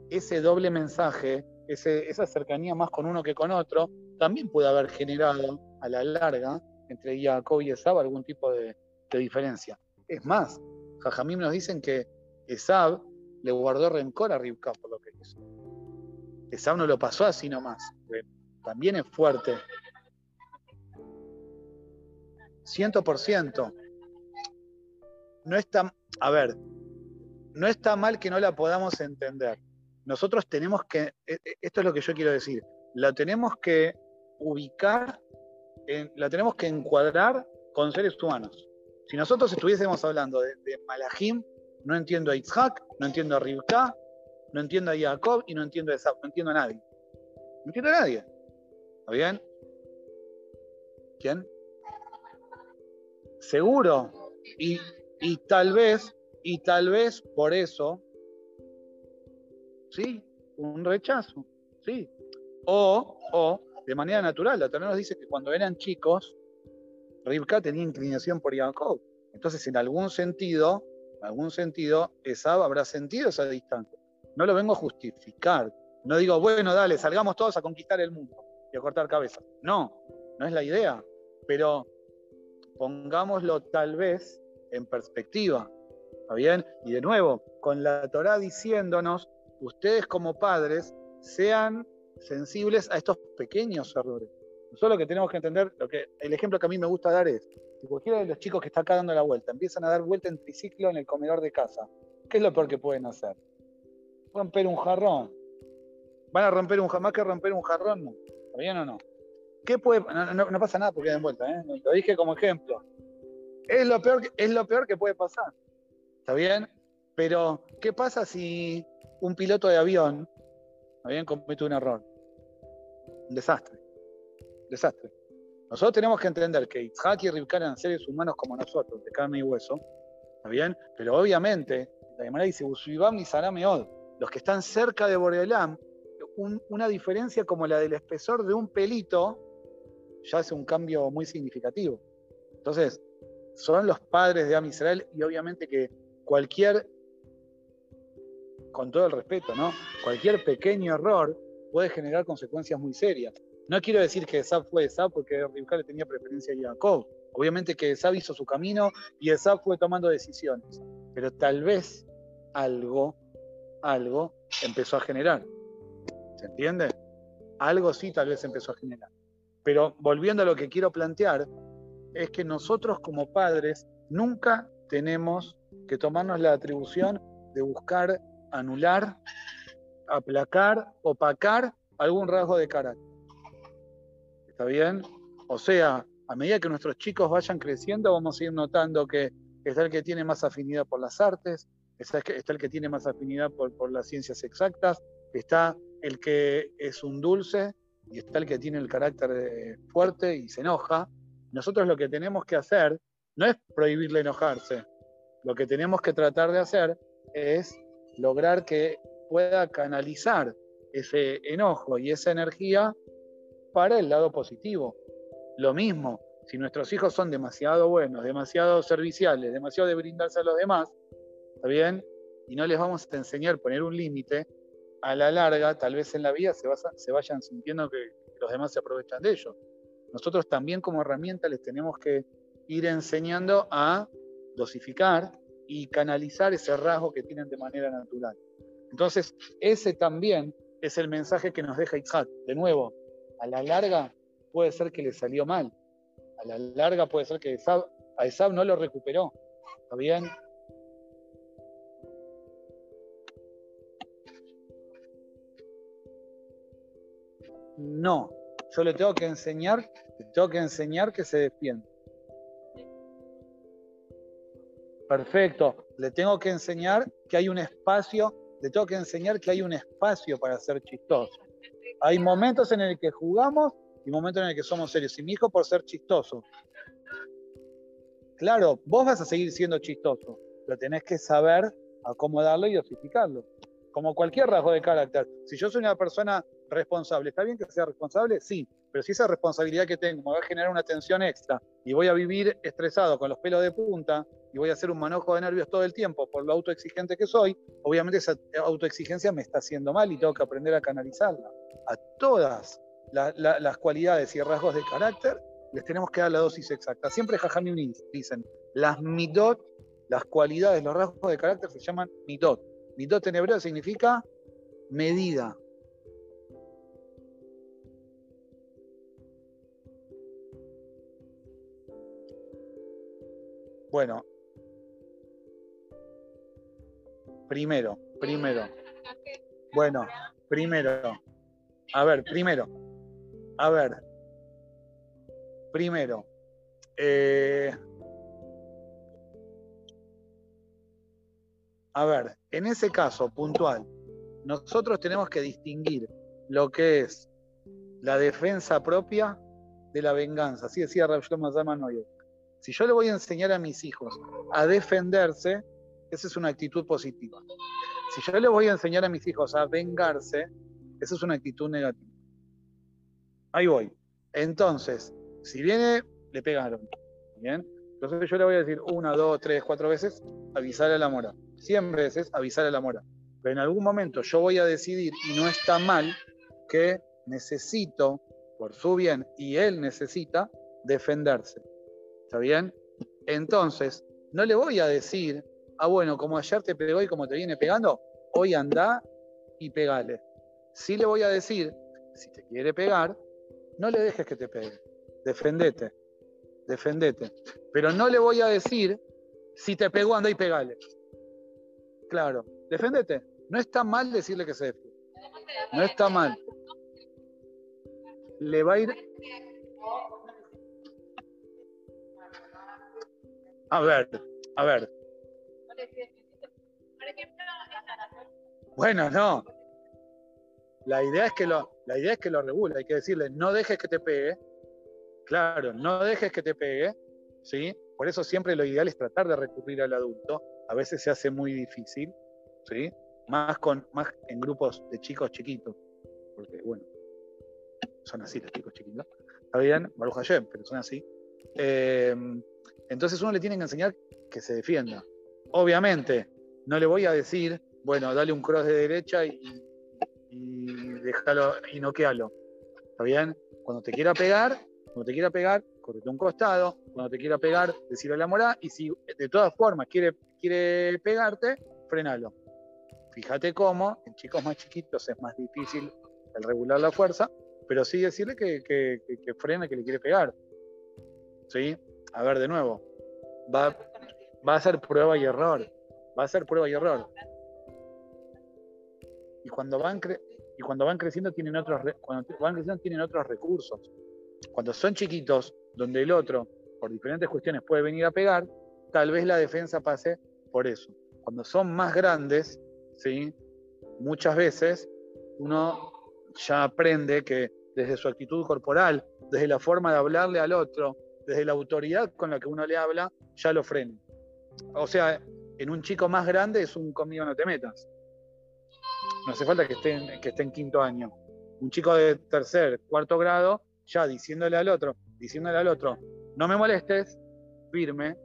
Speaker 1: ese doble mensaje, esa cercanía más con uno que con otro, también puede haber generado a la larga entre Jacob y Esab algún tipo de, diferencia. Es más, Jajamim nos dicen que Esab le guardó rencor a Rivka por lo que hizo. Esab no lo pasó así nomás. También es fuerte 100%. No está, a ver, no está mal que no la podamos entender. Nosotros tenemos que, e, e, esto es lo que yo quiero decir, la tenemos que ubicar, la tenemos que encuadrar con seres humanos. Si nosotros estuviésemos hablando de, de Malahim, no entiendo a Isaac, no entiendo a Rivka, no entiendo a Jacob y no entiendo a Esau, no entiendo a nadie. No entiendo a nadie. ¿Está bien? ¿Quién? Seguro. Y, tal vez, y tal vez por eso, ¿sí? Un rechazo, ¿sí? O, o de manera natural, la Torah nos dice que cuando eran chicos, Rivka tenía inclinación por Jacob. Entonces, en algún sentido, en algún sentido, Esab habrá sentido esa distancia. No lo vengo a justificar. No digo, bueno, dale, salgamos todos a conquistar el mundo y a cortar cabezas. No, no es la idea. Pero pongámoslo tal vez en perspectiva. ¿Está bien? Y de nuevo, con la Torah diciéndonos, ustedes como padres sean sensibles a estos pequeños errores. Nosotros lo que tenemos que entender, lo que, el ejemplo que a mí me gusta dar es, si cualquiera de los chicos que está acá dando la vuelta empiezan a dar vuelta en triciclo en el comedor de casa, ¿qué es lo peor que pueden hacer? Romper un jarrón. Van a romper un jamás que romper un jarrón, ¿no? ¿Está bien o no? ¿Qué puede, no, pasa nada porque den vuelta, ¿eh? lo dije como ejemplo. Es lo, peor, es lo peor que puede pasar. ¿Está bien? Pero, ¿qué pasa si un piloto de avión bien comete un error? Un desastre. Desastre. Nosotros tenemos que entender que Itzhak y Rivka eran seres humanos como nosotros, de carne y hueso. ¿Está bien? Pero obviamente, la Gemara dice, Usibam y Sarameod, los que están cerca de Boreolam, una diferencia como la del espesor de un pelito, ya hace un cambio muy significativo. Entonces, son los padres de Am Israel y obviamente que cualquier, con todo el respeto, ¿no? Cualquier pequeño error puede generar consecuencias muy serias. No quiero decir que Esab fue Esab porque Rivka le tenía preferencia a Jacob. Obviamente que Esab hizo su camino y Esab fue tomando decisiones. Pero tal vez algo, algo empezó a generar. ¿Se entiende? Algo sí tal vez empezó a generar. Pero volviendo a lo que quiero plantear, es que nosotros como padres nunca tenemos que tomarnos la atribución de buscar anular, aplacar, opacar algún rasgo de carácter. ¿Está bien? O sea, a medida que nuestros chicos vayan creciendo, vamos a ir notando que está el que tiene más afinidad por las artes, está el que tiene más afinidad por, las ciencias exactas, está el que es un dulce y está el que tiene el carácter eh, fuerte y se enoja. Nosotros lo que tenemos que hacer no es prohibirle enojarse, lo que tenemos que tratar de hacer es lograr que pueda canalizar ese enojo y esa energía para el lado positivo. Lo mismo, si nuestros hijos son demasiado buenos, demasiado serviciales, demasiado de brindarse a los demás, ¿está bien? Y no les vamos a enseñar a poner un límite, a la larga, tal vez en la vida se, se vayan sintiendo que los demás se aprovechan de ellos. Nosotros también como herramienta les tenemos que ir enseñando a dosificar y canalizar ese rasgo que tienen de manera natural. Entonces, ese también es el mensaje que nos deja Itzhak. De nuevo, a la larga puede ser que le salió mal. A la larga puede ser que a Esab no lo recuperó. ¿Está bien? No, yo le tengo que enseñar, le tengo que enseñar que se defienda. Perfecto. Le tengo que enseñar que hay un espacio, le tengo que enseñar que hay un espacio para ser chistoso. Hay momentos en el que jugamos y momentos en el que somos serios. Y mi hijo por ser chistoso. Claro, vos vas a seguir siendo chistoso, pero tenés que saber acomodarlo y dosificarlo. Como cualquier rasgo de carácter. Si yo soy una persona responsable, ¿está bien que sea responsable? Sí, pero si esa responsabilidad que tengo me va a generar una tensión extra y voy a vivir estresado con los pelos de punta y voy a hacer un manojo de nervios todo el tiempo por lo autoexigente que soy, obviamente esa autoexigencia me está haciendo mal y tengo que aprender a canalizarla. A todas las cualidades y rasgos de carácter les tenemos que dar la dosis exacta. Siempre Jajamim dicen, las midot, las cualidades, los rasgos de carácter se llaman midot. Midot en hebreo significa medida, Bueno, primero, primero. Bueno, primero. A ver, primero. A ver. Primero. Eh, a ver, en ese caso puntual, nosotros tenemos que distinguir lo que es la defensa propia de la venganza. Así decía Rav Shlomo hoy. Si yo le voy a enseñar a mis hijos a defenderse, esa es una actitud positiva. Si yo le voy a enseñar a mis hijos a vengarse, eso es una actitud negativa. Ahí voy. Entonces, si viene, le pegaron. ¿Bien? Entonces yo le voy a decir una, dos, tres, cuatro veces, avisar a la mora. Cien veces, avisar a la mora. Pero en algún momento yo voy a decidir, y no está mal, que necesito, por su bien, y él necesita, defenderse. ¿Está bien? Entonces, no le voy a decir, ah, bueno, como ayer te pegó y como te viene pegando, hoy anda y pegale. Sí le voy a decir, si te quiere pegar, no le dejes que te pegue. Defendete. Defendete. Pero no le voy a decir, si te pegó, anda y pegale. Claro, defendete. No está mal decirle que se defiende. No está mal. Le va a ir. A ver, a ver. Bueno, no. La idea es que lo, la idea es que lo regule. Hay que decirle, no dejes que te pegue. Claro, no dejes que te pegue. ¿sí? Por eso siempre lo ideal es tratar de recurrir al adulto. A veces se hace muy difícil, ¿sí? Más, con, más en grupos de chicos chiquitos. Porque, bueno, son así los chicos chiquitos. Está bien, Baruch Hashem, pero son así. Eh, entonces uno le tiene que enseñar que se defienda. Obviamente, no le voy a decir, bueno, dale un cross de derecha y, y déjalo y noquealo. ¿Está bien? Cuando te quiera pegar, cuando te quiera pegar, correte un costado. Cuando te quiera pegar, decirle la mora. Y si de todas formas quiere, quiere pegarte, frenalo. Fíjate cómo, en chicos más chiquitos es más difícil el regular la fuerza, pero sí decirle que, que, que, frena, que le quiere pegar. ¿Sí? A ver, de nuevo. Va, va a ser prueba y error. Va a ser prueba y error. Y cuando van, y cuando van creciendo tienen otros cuando van creciendo tienen otros recursos. Cuando son chiquitos, donde el otro, por diferentes cuestiones, puede venir a pegar, tal vez la defensa pase por eso. Cuando son más grandes, ¿sí? muchas veces uno ya aprende que desde su actitud corporal, desde la forma de hablarle al otro, desde la autoridad con la que uno le habla, ya lo frena. O sea, en un chico más grande es un conmigo no te metas. No hace falta que esté, en, que esté en quinto año. Un chico de tercer, cuarto grado, ya diciéndole al otro, diciéndole al otro, no me molestes, firme,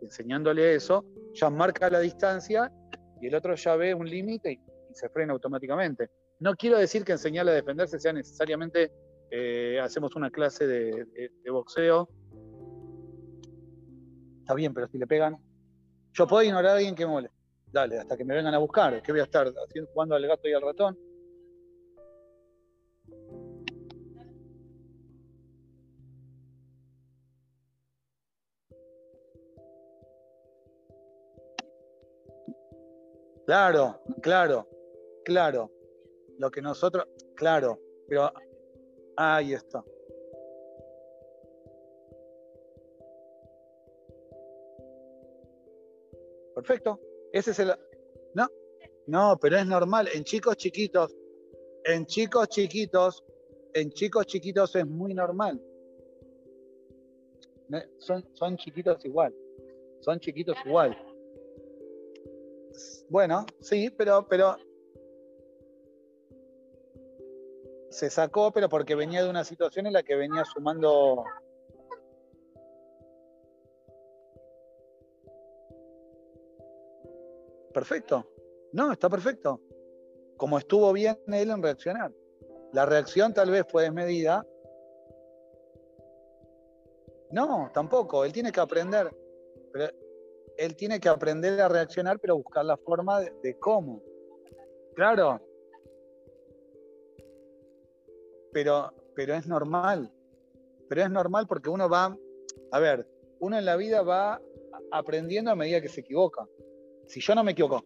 Speaker 1: enseñándole eso, ya marca la distancia y el otro ya ve un límite y, se frena automáticamente. No quiero decir que enseñarle a defenderse sea necesariamente, eh, hacemos una clase de, boxeo. Está bien, pero si le pegan, yo puedo ignorar a alguien que me moleste. Dale, hasta que me vengan a buscar. ¿Qué voy a estar haciendo, jugando al gato y al ratón? Claro, claro, claro. Lo que nosotros, claro, pero ahí está. Perfecto. Ese es el. No, no, pero es normal. En chicos chiquitos, en chicos chiquitos, en chicos chiquitos es muy normal. Son, son chiquitos igual. Son chiquitos igual. Bueno, sí, pero, pero se sacó, pero porque venía de una situación en la que venía sumando. Perfecto. No, está perfecto. Como estuvo bien él en reaccionar. La reacción tal vez fue desmedida. No, tampoco. Él tiene que aprender. Él tiene que aprender a reaccionar, pero buscar la forma de, cómo. Claro. Pero, pero es normal. Pero es normal porque uno va, a ver, uno en la vida va aprendiendo a medida que se equivoca. Si yo no me equivoco,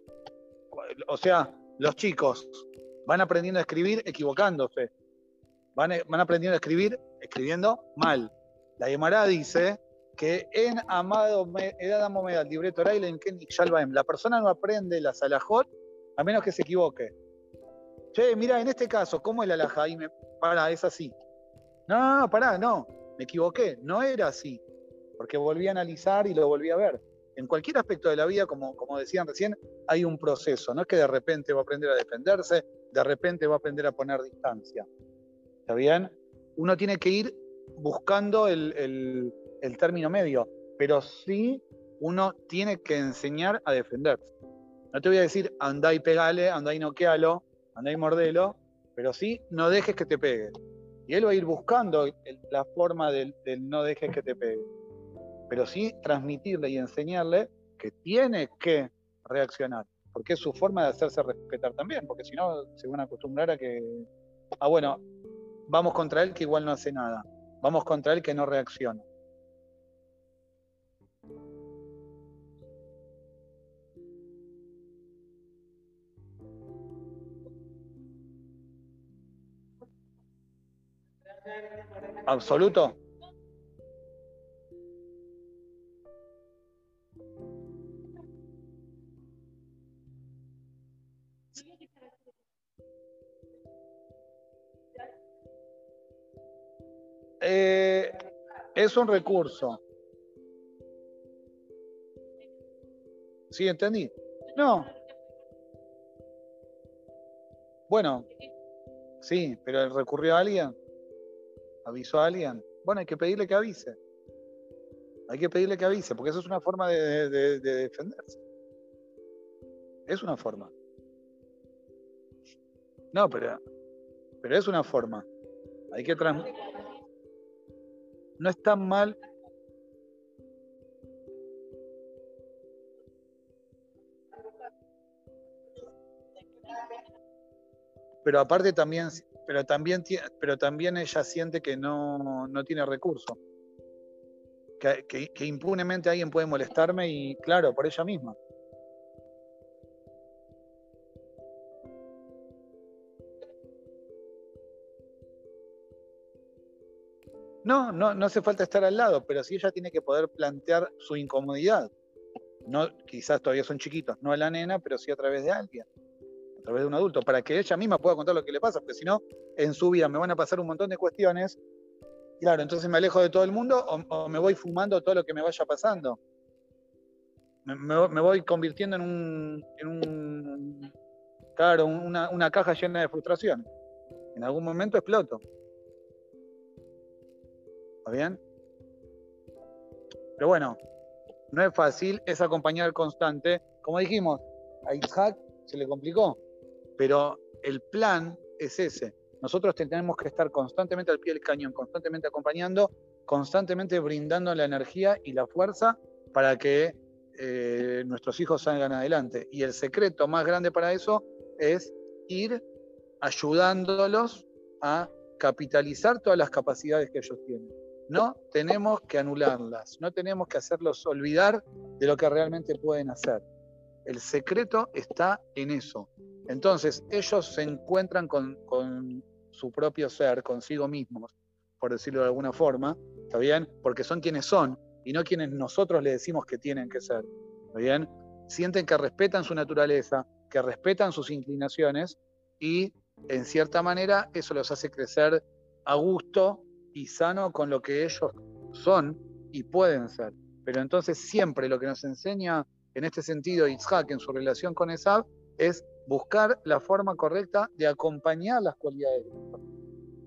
Speaker 1: o sea, los chicos van aprendiendo a escribir equivocándose. Van, van aprendiendo a escribir escribiendo mal. La Gemara dice que en Amado Edad Momed, libreto en Kenik Shalbaem, la persona no aprende la salajot a menos que se equivoque. Che, mira, en este caso, ¿cómo es la alajá? Y para, es así. No, no, no, pará, no, me equivoqué, no era así. Porque volví a analizar y lo volví a ver. En cualquier aspecto de la vida, como, decían recién, hay un proceso. No es que de repente va a aprender a defenderse, de repente va a aprender a poner distancia. ¿Está bien? Uno tiene que ir buscando el, término medio, pero sí uno tiene que enseñar a defenderse. No te voy a decir andá y pegale, andá y noquealo, andá y mordelo, pero sí no dejes que te pegue. Y él va a ir buscando la forma del, del no dejes que te pegue pero sí transmitirle y enseñarle que tiene que reaccionar, porque es su forma de hacerse respetar también, porque si no se van a acostumbrar a que, ah, bueno, vamos contra él que igual no hace nada, vamos contra él que no reacciona. Absoluto. Eh, es un recurso. ¿Sí entendí? No. Bueno, sí, pero recurrió a alguien, avisó a alguien. Bueno, hay que pedirle que avise. Hay que pedirle que avise, porque eso es una forma de, de defenderse. Es una forma. No, pero, pero es una forma. Hay que transmitir no es tan mal. Pero aparte también, pero también, pero también ella siente que no, tiene recursos. que impunemente alguien puede molestarme y claro, por ella misma. No, no, no hace falta estar al lado, pero sí ella tiene que poder plantear su incomodidad. No, quizás todavía son chiquitos, no a la nena, pero sí a través de alguien, a través de un adulto, para que ella misma pueda contar lo que le pasa, porque si no, en su vida me van a pasar un montón de cuestiones. Claro, entonces me alejo de todo el mundo o, me voy fumando todo lo que me vaya pasando. Me, voy convirtiendo en un, en un claro, una, una caja llena de frustración. En algún momento exploto. ¿Está bien? Pero bueno, no es fácil, es acompañar constante. Como dijimos, a Isaac se le complicó, pero el plan es ese. Nosotros tenemos que estar constantemente al pie del cañón, constantemente acompañando, constantemente brindando la energía y la fuerza para que eh, nuestros hijos salgan adelante. Y el secreto más grande para eso es ir ayudándolos a capitalizar todas las capacidades que ellos tienen. No tenemos que anularlas, no tenemos que hacerlos olvidar de lo que realmente pueden hacer. El secreto está en eso. Entonces, ellos se encuentran con, su propio ser, consigo mismos, por decirlo de alguna forma, ¿está bien? Porque son quienes son y no quienes nosotros les decimos que tienen que ser, ¿está bien? Sienten que respetan su naturaleza, que respetan sus inclinaciones y, en cierta manera, eso los hace crecer a gusto y sano con lo que ellos son y pueden ser. Pero entonces siempre lo que nos enseña en este sentido Itzhak en su relación con Esab es buscar la forma correcta de acompañar las cualidades.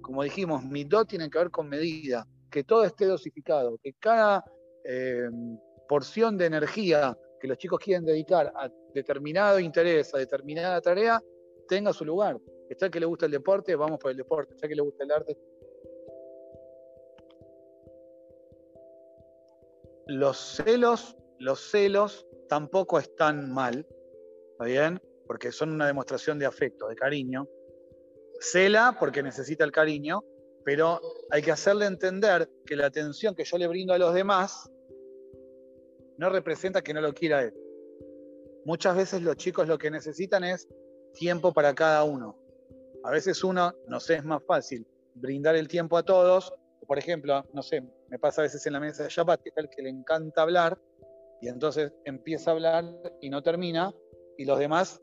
Speaker 1: Como dijimos, do tiene que ver con medida, que todo esté dosificado, que cada eh, porción de energía que los chicos quieren dedicar a determinado interés, a determinada tarea, tenga su lugar. Está que le gusta el deporte, vamos por el deporte. Está que le gusta el arte, los celos, los celos tampoco están mal, ¿está bien? Porque son una demostración de afecto, de cariño. Cela porque necesita el cariño, pero hay que hacerle entender que la atención que yo le brindo a los demás no representa que no lo quiera él. Muchas veces los chicos lo que necesitan es tiempo para cada uno. A veces uno, no sé, es más fácil brindar el tiempo a todos. Por ejemplo, no sé, me pasa a veces en la mesa de Shabbat, que tal que le encanta hablar, y entonces empieza a hablar y no termina, y los demás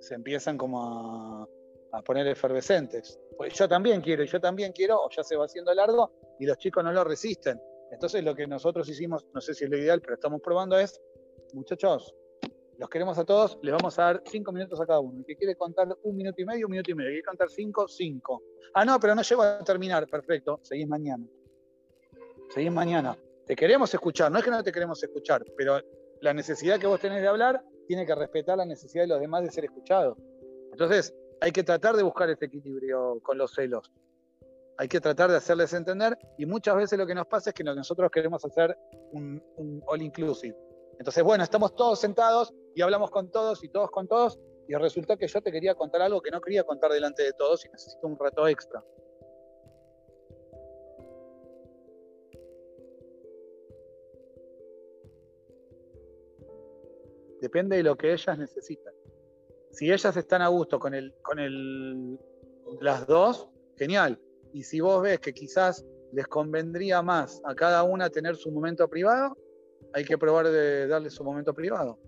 Speaker 1: se empiezan como a, poner efervescentes. Pues yo también quiero, y yo también quiero, o ya se va haciendo largo, y los chicos no lo resisten. Entonces lo que nosotros hicimos, no sé si es lo ideal, pero estamos probando es muchachos, los queremos a todos, les vamos a dar cinco minutos a cada uno. El que quiere contar un minuto y medio, un minuto y medio. El quiere contar cinco, cinco. Ah, no, pero no llego a terminar. Perfecto, seguís mañana. Seguís mañana. Te queremos escuchar, no es que no te queremos escuchar, pero la necesidad que vos tenés de hablar tiene que respetar la necesidad de los demás de ser escuchados. Entonces, hay que tratar de buscar ese equilibrio con los celos. Hay que tratar de hacerles entender y muchas veces lo que nos pasa es que nosotros queremos hacer un all inclusive. Entonces, bueno, estamos todos sentados y hablamos con todos y todos con todos y resulta que yo te quería contar algo que no quería contar delante de todos y necesito un rato extra. Depende de lo que ellas necesitan. Si ellas están a gusto con, el, con el, las dos, genial. Y si vos ves que quizás les convendría más a cada una tener su momento privado, hay que probar de darle su momento privado.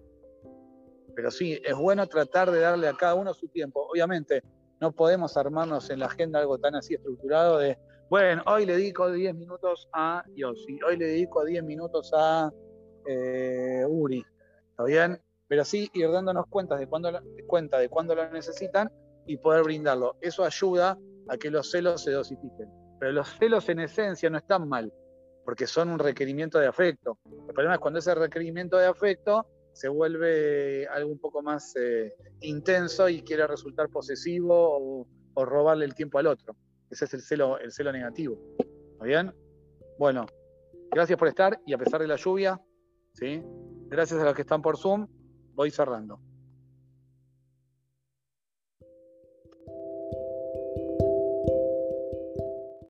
Speaker 1: Pero sí, es bueno tratar de darle a cada uno su tiempo. Obviamente, no podemos armarnos en la agenda algo tan así estructurado de, bueno, hoy le dedico 10 minutos a Yossi, hoy le dedico 10 minutos a eh, Uri. ¿Está bien? pero sí ir dándonos cuenta de cuándo, cuenta de cuándo lo necesitan y poder brindarlo. Eso ayuda a que los celos se dosifiquen. Pero los celos en esencia no están mal, porque son un requerimiento de afecto. El problema es cuando ese requerimiento de afecto se vuelve algo un poco más eh, intenso y quiere resultar posesivo o, robarle el tiempo al otro. Ese es el celo, el celo negativo. ¿Está bien? Bueno, gracias por estar y a pesar de la lluvia, ¿sí? gracias a los que están por Zoom voy cerrando.